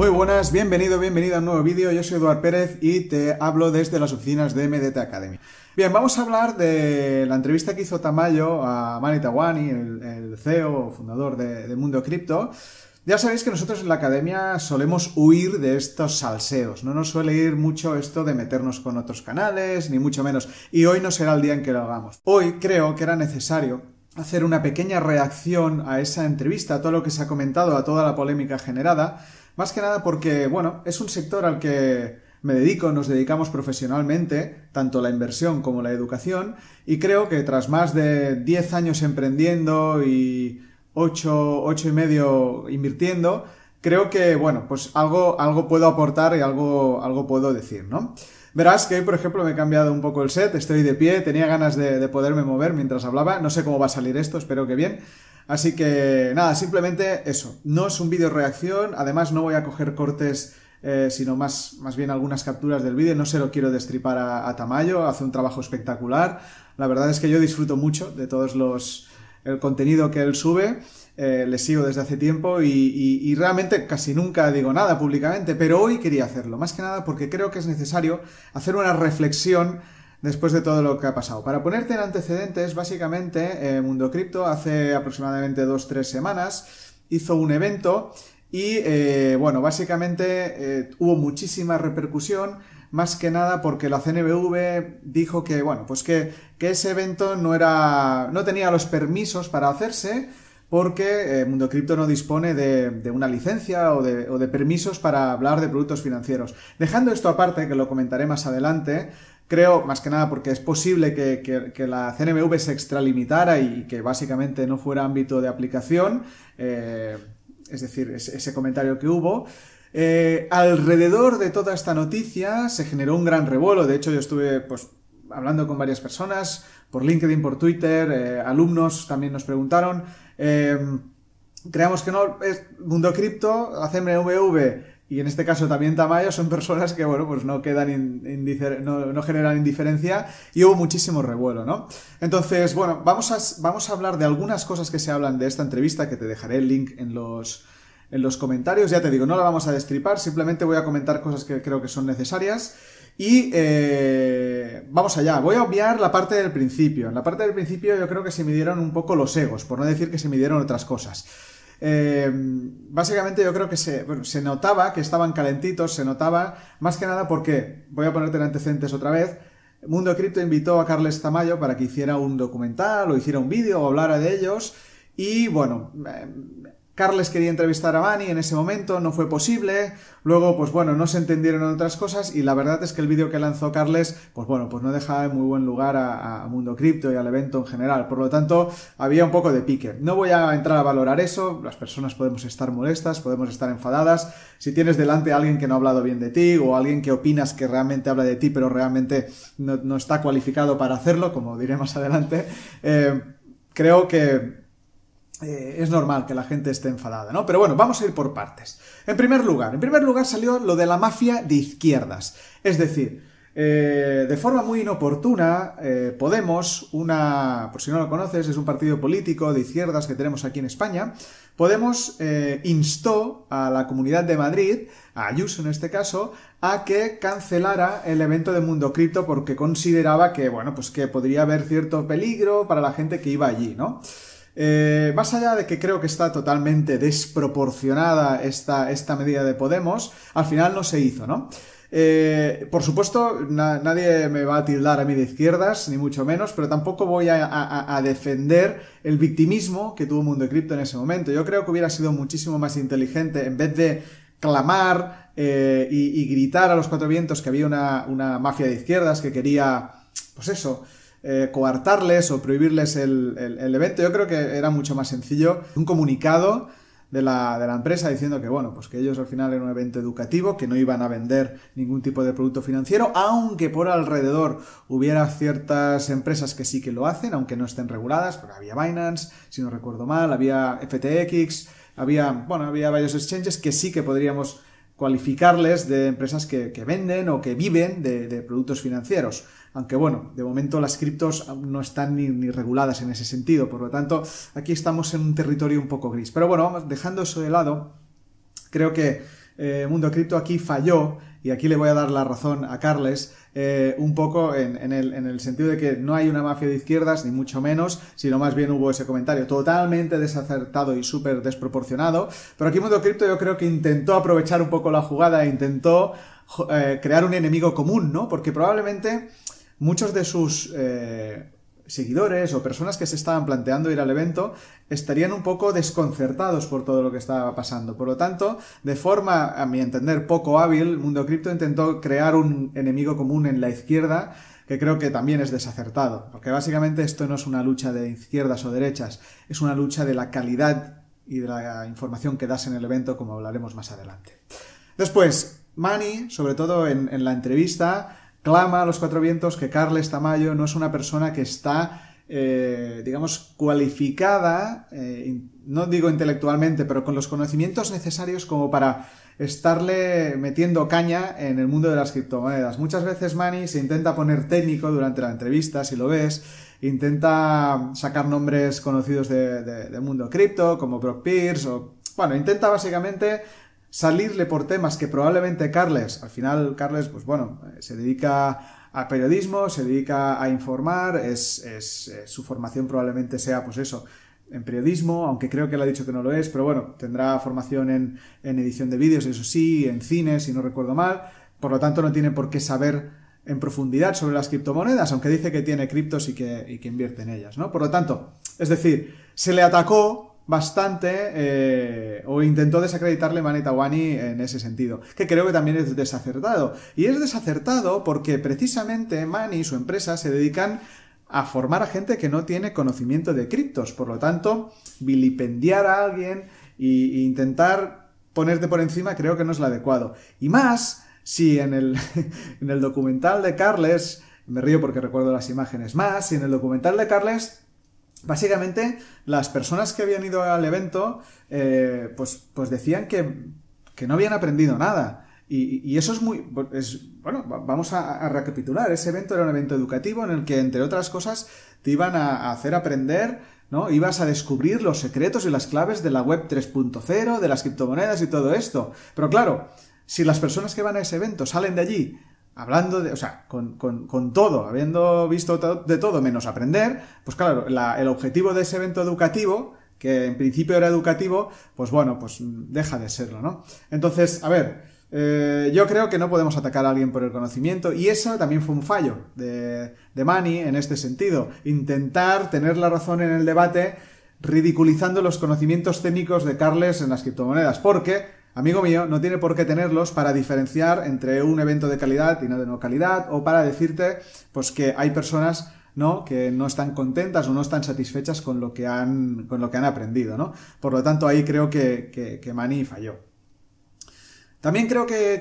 Muy buenas, bienvenido, bienvenida a un nuevo vídeo. Yo soy Eduard Pérez y te hablo desde las oficinas de MDT Academy. Bien, vamos a hablar de la entrevista que hizo Tamayo a Mani Tawani, el, CEO o fundador de, Mundo Cripto. Ya sabéis que nosotros en la academia solemos huir de estos salseos. No nos suele ir mucho esto de meternos con otros canales, ni mucho menos. Y hoy no será el día en que lo hagamos. Hoy creo que era necesario hacer una pequeña reacción a esa entrevista, a todo lo que se ha comentado, a toda la polémica generada más que nada porque, bueno, es un sector al que me dedico, nos dedicamos profesionalmente, tanto la inversión como la educación, y creo que tras más de 10 años emprendiendo y 8, 8 y medio invirtiendo, creo que, bueno, pues algo, algo puedo aportar y algo, algo puedo decir, ¿no? Verás que hoy, por ejemplo, me he cambiado un poco el set, estoy de pie, tenía ganas de, de poderme mover mientras hablaba, no sé cómo va a salir esto, espero que bien, Así que nada, simplemente eso. No es un vídeo reacción, además no voy a coger cortes, eh, sino más, más bien algunas capturas del vídeo. No se lo quiero destripar a, Tamayo, hace un trabajo espectacular. La verdad es que yo disfruto mucho de todos los el contenido que él sube. Eh, le sigo desde hace tiempo y, y, realmente casi nunca digo nada públicamente, pero hoy quería hacerlo, más que nada porque creo que es necesario hacer una reflexión después de todo lo que ha pasado. Para ponerte en antecedentes, básicamente, eh, Mundo Cripto hace aproximadamente dos tres semanas hizo un evento y, eh, bueno, básicamente eh, hubo muchísima repercusión, más que nada porque la CNBV dijo que, bueno, pues que, ese evento no era, no tenía los permisos para hacerse, porque Mundo Cripto no dispone de, una licencia o de, o de, permisos para hablar de productos financieros. Dejando esto aparte, que lo comentaré más adelante, Creo, más que nada, porque es posible que, la CNMV se extralimitara y que básicamente no fuera ámbito de aplicación, eh, es decir, ese, comentario que hubo. Eh, alrededor de toda esta noticia se generó un gran revuelo. De hecho, yo estuve pues, hablando con varias personas por LinkedIn, por Twitter, eh, alumnos también nos preguntaron. creamos que no, es Mundo Cripto, CNMV y en este caso también Tamayo son personas que, bueno, pues no quedan, no, generan indiferencia y hubo muchísimo revuelo, ¿no? Entonces, bueno, vamos a, vamos a hablar de algunas cosas que se hablan de esta entrevista, que te dejaré el link en los, en los comentarios. Ya te digo, no la vamos a destripar, simplemente voy a comentar cosas que creo que son necesarias. Y eh, vamos allá, voy a obviar la parte del principio. En la parte del principio yo creo que se midieron un poco los egos, por no decir que se midieron otras cosas. Eh, básicamente yo creo que se, se notaba que estaban calentitos, se notaba más que nada porque, voy a ponerte en antecedentes otra vez, Mundo Cripto invitó a Carles Tamayo para que hiciera un documental o hiciera un vídeo o hablara de ellos y bueno, eh, Carles quería entrevistar a Bani en ese momento, no fue posible. Luego, pues bueno, no se entendieron otras cosas y la verdad es que el vídeo que lanzó Carles, pues bueno, pues no deja en muy buen lugar a, Mundo Cripto y al evento en general. Por lo tanto, había un poco de pique. No voy a entrar a valorar eso, las personas podemos estar molestas, podemos estar enfadadas. Si tienes delante a alguien que no ha hablado bien de ti o alguien que opinas que realmente habla de ti pero realmente no, está cualificado para hacerlo, como diré más adelante, eh, creo que eh, es normal que la gente esté enfadada, ¿no? Pero bueno, vamos a ir por partes. En primer lugar, en primer lugar salió lo de la mafia de izquierdas. Es decir, eh, de forma muy inoportuna, eh, Podemos, una, por si no lo conoces, es un partido político de izquierdas que tenemos aquí en España, Podemos instó a la Comunidad de Madrid, a Ayuso en este caso, a que cancelara el evento de Mundo Cripto porque consideraba que, bueno, pues que podría haber cierto peligro para la gente que iba allí, ¿no? Eh, más allá de que creo que está totalmente desproporcionada esta, esta medida de Podemos, al final no se hizo, ¿no? Eh, por supuesto, nadie me va a tildar a mí de izquierdas, ni mucho menos, pero tampoco voy a, defender el victimismo que tuvo Mundo Cripto en ese momento. Yo creo que hubiera sido muchísimo más inteligente, en vez de clamar eh, y, gritar a los cuatro vientos que había una, una mafia de izquierdas que quería, pues eso, eh, coartarles o prohibirles el, evento. Yo creo que era mucho más sencillo. Un comunicado de la, de la, empresa diciendo que, bueno, pues que ellos al final eran un evento educativo, que no iban a vender ningún tipo de producto financiero, aunque por alrededor hubiera ciertas empresas que sí que lo hacen, aunque no estén reguladas, porque había Binance, si no recuerdo mal, había FTX, había, bueno, había varios exchanges que sí que podríamos cualificarles de empresas que, venden o que viven de productos financieros aunque bueno, de momento las criptos no están ni, reguladas en ese sentido, por lo tanto, aquí estamos en un territorio un poco gris. Pero bueno, vamos, dejando eso de lado, creo que eh, Mundo Cripto aquí falló, y aquí le voy a dar la razón a Carles, eh, un poco en, el, en, el, sentido de que no hay una mafia de izquierdas, ni mucho menos, sino más bien hubo ese comentario totalmente desacertado y súper desproporcionado. Pero aquí Mundo Cripto yo creo que intentó aprovechar un poco la jugada e intentó eh, crear un enemigo común, ¿no? Porque probablemente muchos de sus eh, seguidores o personas que se estaban planteando ir al evento estarían un poco desconcertados por todo lo que estaba pasando. Por lo tanto, de forma, a mi entender, poco hábil, Mundo Cripto intentó crear un enemigo común en la izquierda que creo que también es desacertado, porque básicamente esto no es una lucha de izquierdas o derechas, es una lucha de la calidad y de la información que das en el evento, como hablaremos más adelante. Después, Manny, sobre todo en la entrevista, clama a los cuatro vientos que Carles Tamayo no es una persona que está, eh, digamos, cualificada, eh, no digo intelectualmente, pero con los conocimientos necesarios como para estarle metiendo caña en el mundo de las criptomonedas. Muchas veces Manny se intenta poner técnico durante la entrevista, si lo ves, intenta sacar nombres conocidos del de, mundo cripto, como Brock Pierce, o bueno, intenta básicamente salirle por temas que probablemente Carles, al final Carles, pues bueno, eh, se dedica a periodismo, se dedica a informar, es, eh, su formación probablemente sea, pues eso, en periodismo, aunque creo que él ha dicho que no lo es, pero bueno, tendrá formación en, edición de vídeos, eso sí, en cine, si no recuerdo mal, por lo tanto no tiene por qué saber en profundidad sobre las criptomonedas, aunque dice que tiene criptos y que, y que invierte en ellas, ¿no? Por lo tanto, es decir, se le atacó bastante eh, o intentó desacreditarle Manitawani en ese sentido, que creo que también es desacertado. Y es desacertado porque precisamente Mani y su empresa se dedican a formar a gente que no tiene conocimiento de criptos. Por lo tanto, vilipendiar a alguien e intentar ponerte por encima creo que no es lo adecuado. Y más si en el, en el documental de Carles, me río porque recuerdo las imágenes, más si en el documental de Carles Básicamente, las personas que habían ido al evento, eh, pues, pues decían que, que, no habían aprendido nada. Y, eso es muy... Es, bueno, vamos a, recapitular. Ese evento era un evento educativo en el que, entre otras cosas, te iban a, hacer aprender, ¿no? Ibas a descubrir los secretos y las claves de la web 3.0, de las criptomonedas y todo esto. Pero claro, si las personas que van a ese evento salen de allí hablando de, o sea, con, con, todo, habiendo visto de todo menos aprender, pues claro, el objetivo de ese evento educativo, que en principio era educativo, pues bueno, pues deja de serlo, ¿no? Entonces, a ver, eh, yo creo que no podemos atacar a alguien por el conocimiento y eso también fue un fallo de, de Mani en este sentido, intentar tener la razón en el debate ridiculizando los conocimientos técnicos de Carles en las criptomonedas, porque amigo mío, no tiene por qué tenerlos para diferenciar entre un evento de calidad y no de no calidad, o para decirte, pues que hay personas ¿no? que no están contentas o no están satisfechas con lo que han, con lo que han aprendido, ¿no? Por lo tanto, ahí creo que, que, que Mani falló. También creo que,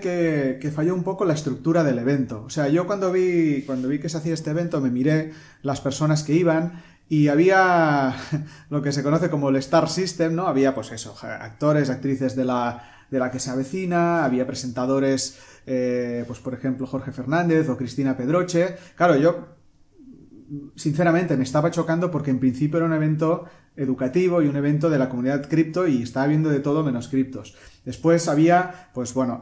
que, falló un poco la estructura del evento. O sea, yo cuando vi, cuando vi que se hacía este evento me miré las personas que iban y había lo que se conoce como el Star System, ¿no? Había, pues eso, actores, actrices de la, de la que se avecina, había presentadores, eh, pues por ejemplo Jorge Fernández o Cristina Pedroche. Claro, yo sinceramente me estaba chocando porque en principio era un evento educativo y un evento de la comunidad cripto y estaba viendo de todo menos criptos. Después había, pues bueno,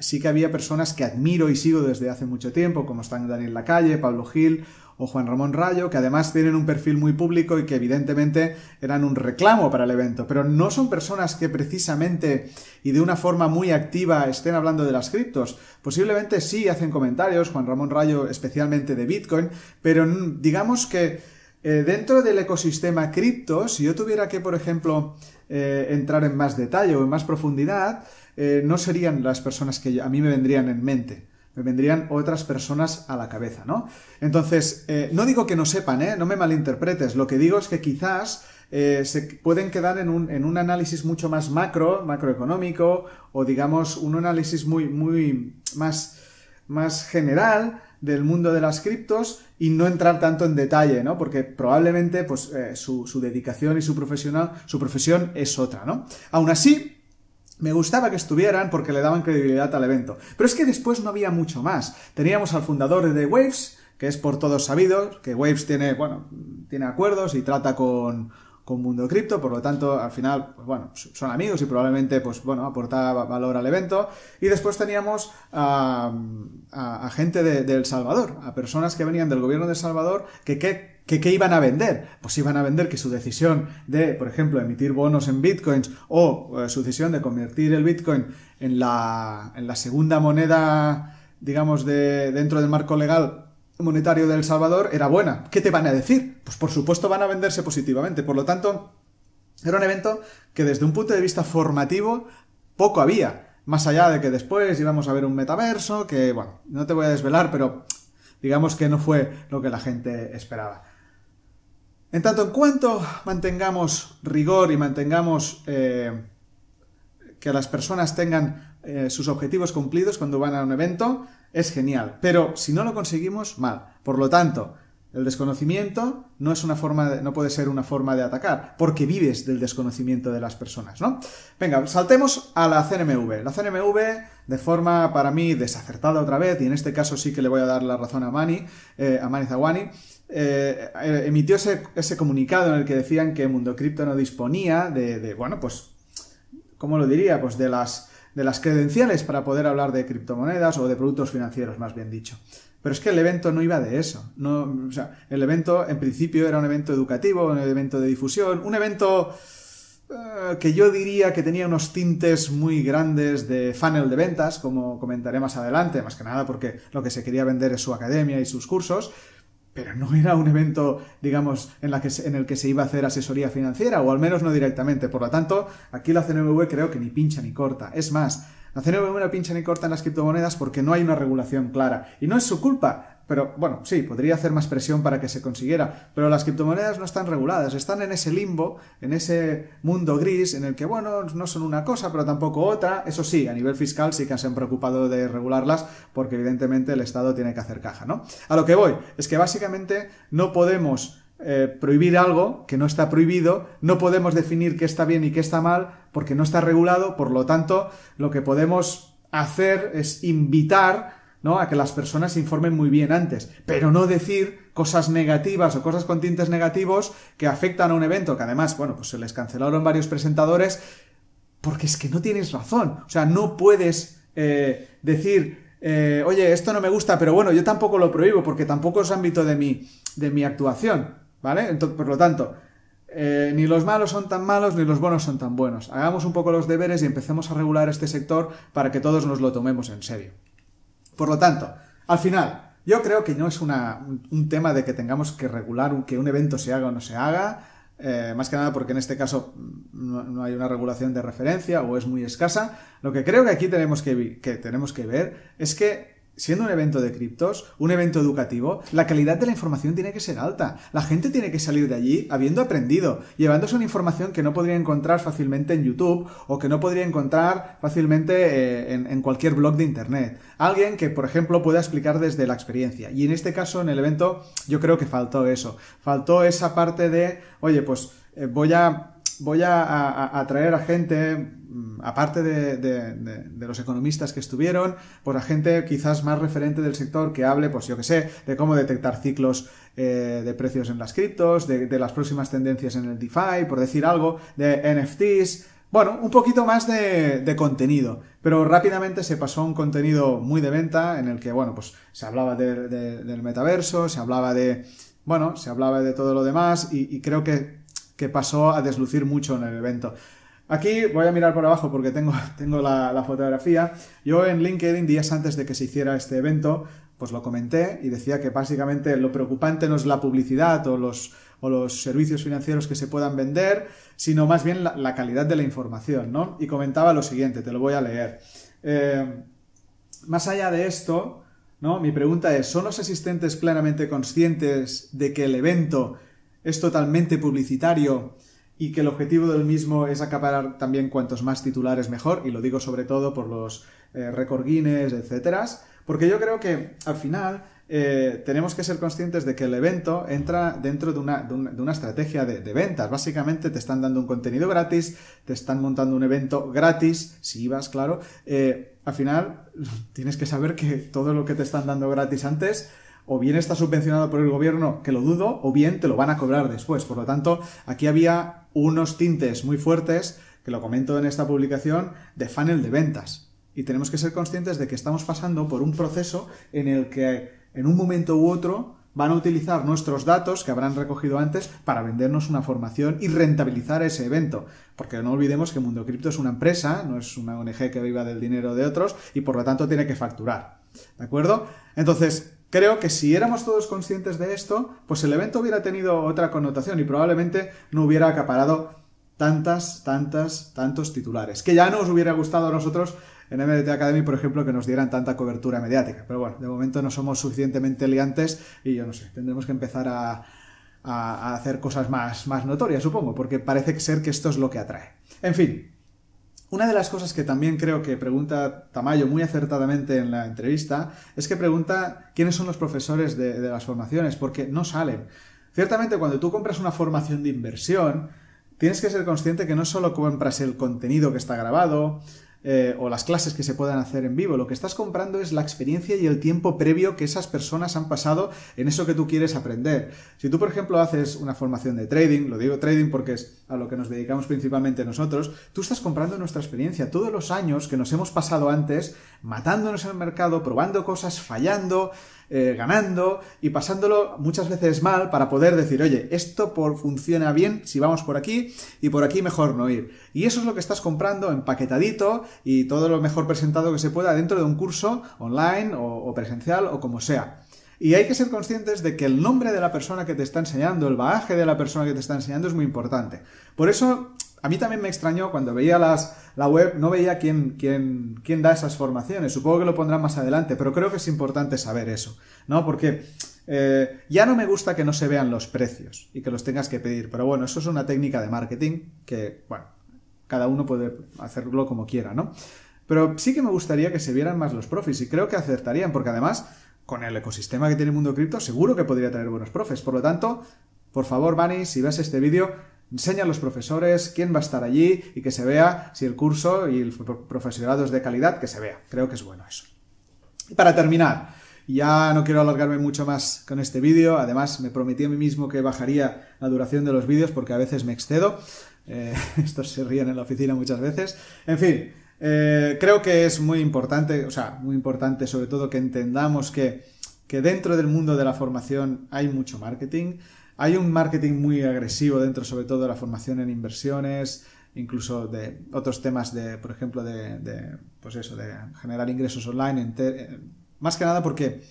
sí que había personas que admiro y sigo desde hace mucho tiempo, como están Daniel Lacalle, Pablo Gil o Juan Ramón Rayo, que además tienen un perfil muy público y que evidentemente eran un reclamo para el evento, pero no son personas que precisamente y de una forma muy activa estén hablando de las criptos. Posiblemente sí hacen comentarios, Juan Ramón Rayo especialmente de Bitcoin, pero digamos que eh, dentro del ecosistema cripto, si yo tuviera que, por ejemplo, eh, entrar en más detalle o en más profundidad, eh, no serían las personas que a mí me vendrían en mente me vendrían otras personas a la cabeza, ¿no? Entonces, eh, no digo que no sepan, ¿eh? No me malinterpretes. Lo que digo es que quizás eh, se pueden quedar en un, análisis mucho más macro, macroeconómico, o digamos un análisis muy, muy más, más general del mundo de las criptos y no entrar tanto en detalle, ¿no? Porque probablemente pues, eh, su, su, dedicación y su, profesional, su profesión es otra, ¿no? Aún así, me gustaba que estuvieran porque le daban credibilidad al evento. Pero es que después no había mucho más. Teníamos al fundador de Waves, que es por todos sabido, que Waves tiene, bueno, tiene acuerdos y trata con, con Mundo Cripto, por lo tanto, al final, pues bueno, son amigos y probablemente, pues bueno, aportaba valor al evento. Y después teníamos a, gente de, El Salvador, a personas que venían del gobierno de El Salvador, que qué iban a vender? Pues iban a vender que su decisión de, por ejemplo, emitir bonos en bitcoins o eh, su decisión de convertir el bitcoin en la, en la segunda moneda, digamos, de, dentro del marco legal monetario de El Salvador era buena. ¿Qué te van a decir? Pues por supuesto van a venderse positivamente. Por lo tanto, era un evento que desde un punto de vista formativo poco había. Más allá de que después íbamos a ver un metaverso, que bueno, no te voy a desvelar, pero digamos que no fue lo que la gente esperaba. En tanto en cuanto mantengamos rigor y mantengamos eh, que las personas tengan eh, sus objetivos cumplidos cuando van a un evento, es genial. Pero si no lo conseguimos, mal. Por lo tanto, el desconocimiento no es una forma de, no puede ser una forma de atacar, porque vives del desconocimiento de las personas, ¿no? Venga, saltemos a la CNMV. La CNMV, de forma para mí desacertada otra vez, y en este caso sí que le voy a dar la razón a Mani, eh, a Zawani, eh, eh, emitió ese, ese, comunicado en el que decían que Mundo Cripto no disponía de, de, bueno, pues, ¿cómo lo diría? Pues de las de las credenciales para poder hablar de criptomonedas o de productos financieros, más bien dicho. Pero es que el evento no iba de eso. No, o sea, el evento en principio era un evento educativo, un evento de difusión, un evento eh, que yo diría que tenía unos tintes muy grandes de funnel de ventas, como comentaré más adelante, más que nada porque lo que se quería vender es su academia y sus cursos, pero no era un evento, digamos, en, el que se iba a hacer asesoría financiera, o al menos no directamente. Por lo tanto, aquí la CNMV creo que ni pincha ni corta. Es más, la CNMV no pincha ni corta en las criptomonedas porque no hay una regulación clara. Y no es su culpa. Pero bueno, sí, podría hacer más presión para que se consiguiera, pero las criptomonedas no están reguladas, están en ese limbo, en ese mundo gris en el que, bueno, no son una cosa, pero tampoco otra. Eso sí, a nivel fiscal sí que se han preocupado de regularlas porque evidentemente el Estado tiene que hacer caja, ¿no? A lo que voy, es que básicamente no podemos eh, prohibir algo que no está prohibido, no podemos definir qué está bien y qué está mal porque no está regulado, por lo tanto, lo que podemos hacer es invitar ¿no? A que las personas se informen muy bien antes, pero no decir cosas negativas o cosas con tintes negativos que afectan a un evento, que además, bueno, pues se les cancelaron varios presentadores, porque es que no tienes razón. O sea, no puedes eh, decir, eh, oye, esto no me gusta, pero bueno, yo tampoco lo prohíbo, porque tampoco es ámbito de mi, de mi actuación, ¿vale? Entonces, por lo tanto, eh, ni los malos son tan malos ni los buenos son tan buenos. Hagamos un poco los deberes y empecemos a regular este sector para que todos nos lo tomemos en serio. Por lo tanto, al final, yo creo que no es un, tema de que tengamos que regular que un evento se haga o no se haga, eh, más que nada porque en este caso no, hay una regulación de referencia o es muy escasa. Lo que creo que aquí tenemos que tenemos que ver es que siendo un evento de criptos, un evento educativo, la calidad de la información tiene que ser alta. La gente tiene que salir de allí habiendo aprendido, llevándose una información que no podría encontrar fácilmente en YouTube o que no podría encontrar fácilmente eh, en, cualquier blog de Internet. Alguien que, por ejemplo, pueda explicar desde la experiencia. Y en este caso, en el evento, yo creo que faltó eso. Faltó esa parte de, oye, pues eh, voy a voy a, atraer a gente, mm, aparte de, los economistas que estuvieron, pues a gente quizás más referente del sector que hable, pues yo que sé, de cómo detectar ciclos eh, de precios en las criptos, de, las próximas tendencias en el DeFi, por decir algo, de NFTs. Bueno, un poquito más de, contenido, pero rápidamente se pasó a un contenido muy de venta en el que, bueno, pues se hablaba del metaverso, se hablaba de, bueno, se hablaba de todo lo demás y creo que que pasó a deslucir mucho en el evento. Aquí voy a mirar por abajo porque tengo, tengo la, fotografía. Yo en LinkedIn, días antes de que se hiciera este evento, pues lo comenté y decía que básicamente lo preocupante no es la publicidad o los, o los servicios financieros que se puedan vender, sino más bien la, calidad de la información, ¿no? Y comentaba lo siguiente, te lo voy a leer. Eh, más allá de esto, ¿no? Mi pregunta es, ¿son los asistentes plenamente conscientes de que el evento es totalmente publicitario y que el objetivo del mismo es acaparar también cuantos más titulares mejor, y lo digo sobre todo por los eh, récord Guinness, etcétera, porque yo creo que al final eh, tenemos que ser conscientes de que el evento entra dentro de una, de una, estrategia de, ventas. Básicamente te están dando un contenido gratis, te están montando un evento gratis, si ibas, claro. Eh, al final tienes que saber que todo lo que te están dando gratis antes o bien está subvencionado por el gobierno, que lo dudo, o bien te lo van a cobrar después. Por lo tanto, aquí había unos tintes muy fuertes, que lo comento en esta publicación, de funnel de ventas. Y tenemos que ser conscientes de que estamos pasando por un proceso en el que en un momento u otro van a utilizar nuestros datos que habrán recogido antes para vendernos una formación y rentabilizar ese evento. Porque no olvidemos que Mundo Cripto es una empresa, no es una ONG que viva del dinero de otros y por lo tanto tiene que facturar. ¿De acuerdo? Entonces, creo que si éramos todos conscientes de esto, pues el evento hubiera tenido otra connotación y probablemente no hubiera acaparado tantas, tantas, tantos titulares. Que ya no os hubiera gustado a nosotros en MDT Academy, por ejemplo, que nos dieran tanta cobertura mediática. Pero bueno, de momento no somos suficientemente liantes y yo no sé, tendremos que empezar a, hacer cosas más, más notorias, supongo, porque parece ser que esto es lo que atrae. En fin, una de las cosas que también creo que pregunta Tamayo muy acertadamente en la entrevista es que pregunta quiénes son los profesores de, las formaciones, porque no salen. Ciertamente, cuando tú compras una formación de inversión, tienes que ser consciente que no solo compras el contenido que está grabado, eh, o las clases que se puedan hacer en vivo. Lo que estás comprando es la experiencia y el tiempo previo que esas personas han pasado en eso que tú quieres aprender. Si tú, por ejemplo, haces una formación de trading, lo digo trading porque es a lo que nos dedicamos principalmente nosotros, tú estás comprando nuestra experiencia, todos los años que nos hemos pasado antes, matándonos en el mercado, probando cosas, fallando, eh, ganando y pasándolo muchas veces mal para poder decir, oye, esto por, funciona bien si vamos por aquí y por aquí mejor no ir. Y eso es lo que estás comprando empaquetadito y todo lo mejor presentado que se pueda dentro de un curso online o, presencial o como sea. Y hay que ser conscientes de que el nombre de la persona que te está enseñando, el bagaje de la persona que te está enseñando es muy importante. Por eso a mí también me extrañó cuando veía las, la web, no veía quién, quién, quién da esas formaciones. Supongo que lo pondrán más adelante, pero creo que es importante saber eso, ¿no? Porque eh, ya no me gusta que no se vean los precios y que los tengas que pedir, pero bueno, eso es una técnica de marketing que, bueno, cada uno puede hacerlo como quiera, ¿no? Pero sí que me gustaría que se vieran más los profes y creo que acertarían, porque además, con el ecosistema que tiene el mundo cripto, seguro que podría tener buenos profes. Por lo tanto, por favor, Bani, si ves este vídeo, enseña a los profesores quién va a estar allí y que se vea si el curso y el profesorado es de calidad, que se vea. Creo que es bueno eso. Y para terminar, ya no quiero alargarme mucho más con este vídeo, además me prometí a mí mismo que bajaría la duración de los vídeos porque a veces me excedo. Eh, estos se ríen en la oficina muchas veces. En fin, eh, creo que es muy importante, o sea, muy importante sobre todo que entendamos que, que dentro del mundo de la formación hay mucho marketing, hay un marketing muy agresivo dentro, sobre todo de la formación en inversiones, incluso de otros temas de, por ejemplo, de, pues eso, de generar ingresos online, eh, más que nada porque,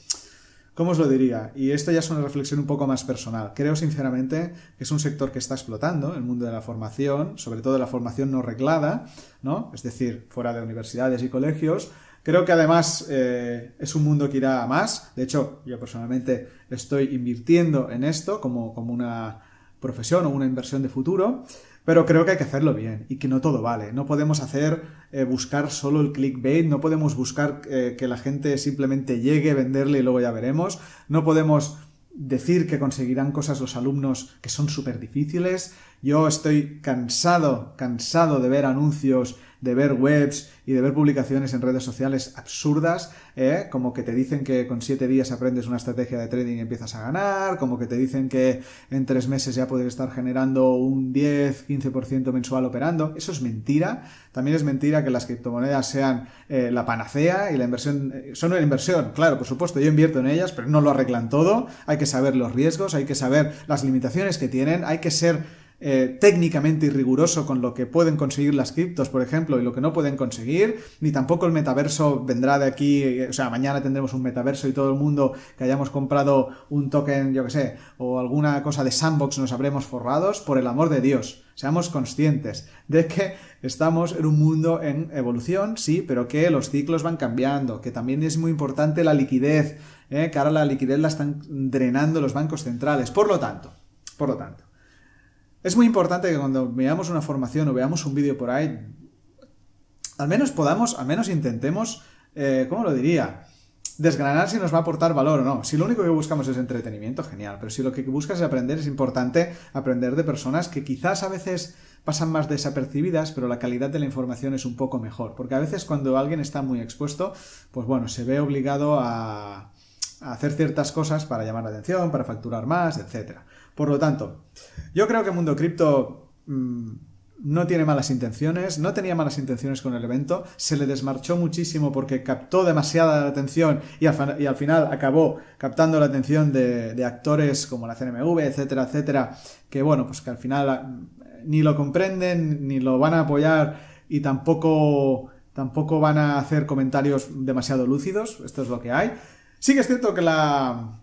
¿cómo os lo diría? Y esto ya es una reflexión un poco más personal. Creo sinceramente que es un sector que está explotando, el mundo de la formación, sobre todo la formación no reglada, ¿no? Es decir, fuera de universidades y colegios, Creo que además eh, es un mundo que irá a más. De hecho, yo personalmente estoy invirtiendo en esto como, como una profesión o una inversión de futuro. Pero creo que hay que hacerlo bien y que no todo vale. No podemos hacer eh, buscar solo el clickbait, no podemos buscar eh, que la gente simplemente llegue, venderle y luego ya veremos. No podemos decir que conseguirán cosas los alumnos que son súper difíciles. Yo estoy cansado, cansado de ver anuncios de ver webs y de ver publicaciones en redes sociales absurdas, ¿eh? como que te dicen que con siete días aprendes una estrategia de trading y empiezas a ganar, como que te dicen que en tres meses ya puedes estar generando un 10, 15% mensual operando. Eso es mentira. También es mentira que las criptomonedas sean eh, la panacea y la inversión... Eh, son una inversión, claro, por supuesto, yo invierto en ellas, pero no lo arreglan todo. Hay que saber los riesgos, hay que saber las limitaciones que tienen, hay que ser eh, técnicamente y riguroso con lo que pueden conseguir las criptos, por ejemplo, y lo que no pueden conseguir, ni tampoco el metaverso vendrá de aquí, eh, o sea, mañana tendremos un metaverso y todo el mundo que hayamos comprado un token, yo que sé, o alguna cosa de sandbox nos habremos forrados, por el amor de Dios. Seamos conscientes de que estamos en un mundo en evolución, sí, pero que los ciclos van cambiando, que también es muy importante la liquidez, ¿eh? que ahora la liquidez la están drenando los bancos centrales. Por lo tanto, por lo tanto, es muy importante que cuando veamos una formación o veamos un vídeo por ahí, al menos podamos, al menos intentemos, eh, ¿cómo lo diría? Desgranar si nos va a aportar valor o no. Si lo único que buscamos es entretenimiento, genial. Pero si lo que buscas es aprender, es importante aprender de personas que quizás a veces pasan más desapercibidas, pero la calidad de la información es un poco mejor. Porque a veces cuando alguien está muy expuesto, pues bueno, se ve obligado a, hacer ciertas cosas para llamar la atención, para facturar más, etc. Por lo tanto, yo creo que Mundo Cripto mm, no tiene malas intenciones, no tenía malas intenciones con el evento, se le desmarchó muchísimo porque captó demasiada la atención y al, final acabó captando la atención de, actores como la CNMV, etcétera, etcétera, que bueno, pues que al final ah, ni lo comprenden, ni lo van a apoyar y tampoco, tampoco van a hacer comentarios demasiado lúcidos, esto es lo que hay. Sí que es cierto que la,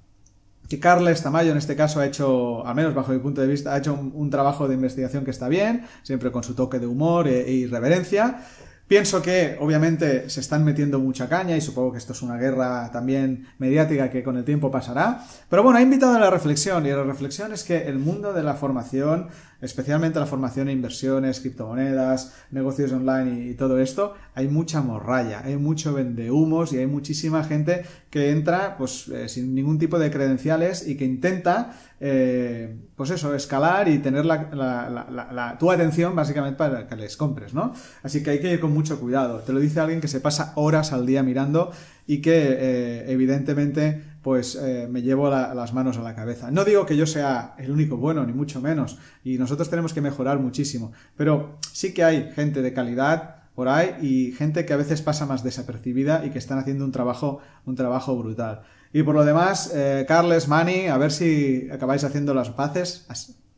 que Carles Tamayo en este caso ha hecho, al menos bajo mi punto de vista, ha hecho un, trabajo de investigación que está bien, siempre con su toque de humor e, e, irreverencia. Pienso que obviamente se están metiendo mucha caña y supongo que esto es una guerra también mediática que con el tiempo pasará. Pero bueno, ha invitado a la reflexión y la reflexión es que el mundo de la formación especialmente la formación en inversiones, criptomonedas, negocios online y, todo esto, hay mucha morralla, hay mucho vendehumos y hay muchísima gente que entra pues eh, sin ningún tipo de credenciales y que intenta eh, pues eso, escalar y tener la, tu atención básicamente para que les compres, ¿no? Así que hay que ir con mucho cuidado. Te lo dice alguien que se pasa horas al día mirando y que eh, evidentemente pues eh, me llevo las manos a la cabeza. No digo que yo sea el único bueno, ni mucho menos, y nosotros tenemos que mejorar muchísimo, pero sí que hay gente de calidad por ahí y gente que a veces pasa más desapercibida y que están haciendo un trabajo, un trabajo brutal. Y por lo demás, eh, Carles, Mani, a ver si acabáis haciendo las paces,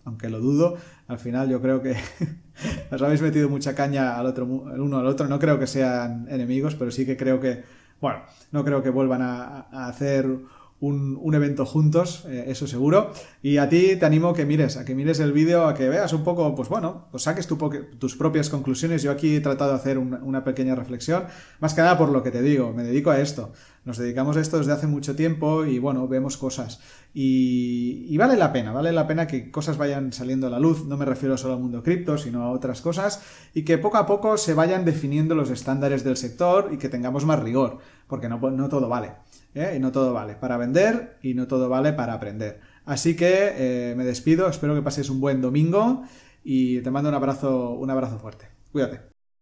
aunque lo dudo, al final yo creo que os habéis metido mucha caña al otro, el uno al otro, no creo que sean enemigos, pero sí que creo que bueno, no creo que vuelvan a, hacer un, evento juntos, eh, eso seguro. Y a ti te animo a que mires, a que mires el vídeo, a que veas un poco, pues bueno, pues saques tus propias conclusiones. Yo aquí he tratado de hacer una pequeña reflexión, más que nada por lo que te digo, me dedico a esto. Nos dedicamos a esto desde hace mucho tiempo y bueno, vemos cosas. Y, y vale la pena, vale la pena que cosas vayan saliendo a la luz. No me refiero solo al mundo cripto, sino a otras cosas. Y que poco a poco se vayan definiendo los estándares del sector y que tengamos más rigor, porque no, no todo vale. ¿Eh? y no todo vale para vender y no todo vale para aprender. Así que eh, me despido, espero que pases un buen domingo y te mando un abrazo, un abrazo fuerte. Cuídate.